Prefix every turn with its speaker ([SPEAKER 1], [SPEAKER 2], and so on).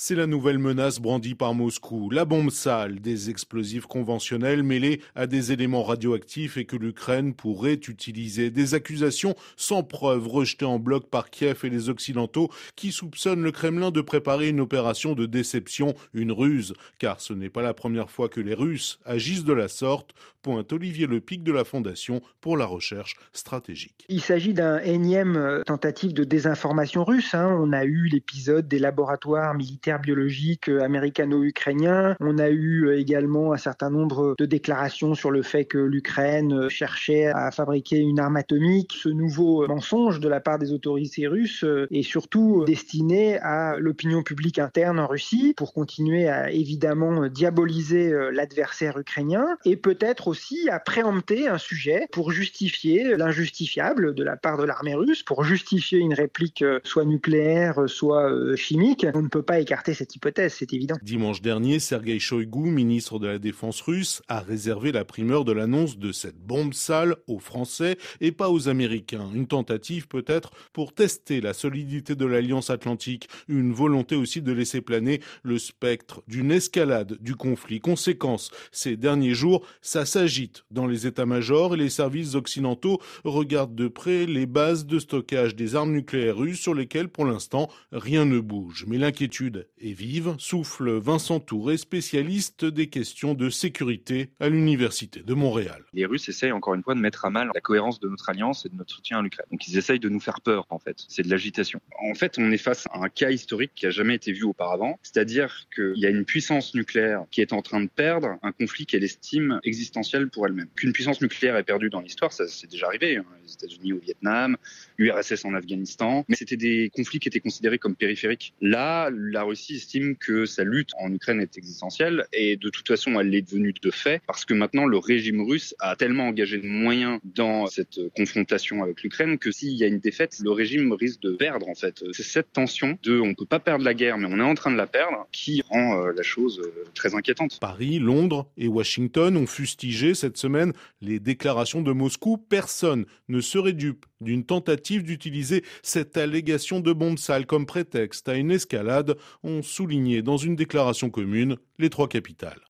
[SPEAKER 1] C'est la nouvelle menace brandie par Moscou, la bombe sale, des explosifs conventionnels mêlés à des éléments radioactifs et que l'Ukraine pourrait utiliser. Des accusations sans preuve rejetées en bloc par Kiev et les Occidentaux qui soupçonnent le Kremlin de préparer une opération de déception, une ruse, car ce n'est pas la première fois que les Russes agissent de la sorte, pointe Olivier Lepic de la Fondation pour la recherche stratégique.
[SPEAKER 2] Il s'agit d'un énième tentative de désinformation russe. Hein. On a eu l'épisode des laboratoires militaires biologique euh, américano-ukrainien. On a eu euh, également un certain nombre de déclarations sur le fait que l'Ukraine euh, cherchait à fabriquer une arme atomique. Ce nouveau mensonge de la part des autorités russes est surtout destiné à l'opinion publique interne en Russie pour continuer à évidemment diaboliser l'adversaire ukrainien et peut-être aussi à préempter un sujet pour justifier l'injustifiable de la part de l'armée russe, pour justifier une réplique soit nucléaire, soit chimique. On ne peut pas écarter cette hypothèse, c'est évident.
[SPEAKER 1] Dimanche dernier, Sergei Shoigu, ministre de la Défense russe, a réservé la primeur de l'annonce de cette bombe sale aux Français et pas aux Américains. Une tentative peut-être pour tester la solidité de l'Alliance Atlantique, une volonté aussi de laisser planer le spectre d'une escalade du conflit. Conséquence, ces derniers jours, ça s'agite dans les états-majors et les services occidentaux regardent de près les bases de stockage des armes nucléaires russes sur lesquelles pour l'instant rien ne bouge. Mais l'inquiétude et vive, souffle Vincent Touré, spécialiste des questions de sécurité à l'Université de Montréal.
[SPEAKER 3] Les Russes essayent encore une fois de mettre à mal la cohérence de notre alliance et de notre soutien à l'Ukraine. Donc ils essayent de nous faire peur en fait. C'est de l'agitation. En fait, on est face à un cas historique qui a jamais été vu auparavant, c'est-à-dire qu'il y a une puissance nucléaire qui est en train de perdre un conflit qu'elle estime existentiel pour elle-même. Qu'une puissance nucléaire est perdue dans l'histoire, ça c'est déjà arrivé. Hein. Les États-Unis au Vietnam, l'URSS en Afghanistan, mais c'était des conflits qui étaient considérés comme périphériques. Là, la Russie estime que sa lutte en Ukraine est existentielle et de toute façon elle l'est devenue de fait parce que maintenant le régime russe a tellement engagé de moyens dans cette confrontation avec l'Ukraine que s'il y a une défaite, le régime risque de perdre en fait. C'est cette tension de on ne peut pas perdre la guerre mais on est en train de la perdre qui rend euh, la chose euh, très inquiétante.
[SPEAKER 1] Paris, Londres et Washington ont fustigé cette semaine les déclarations de Moscou. Personne ne serait dupe d'une tentative d'utiliser cette allégation de bombe sale comme prétexte à une escalade, ont souligné dans une déclaration commune les trois capitales.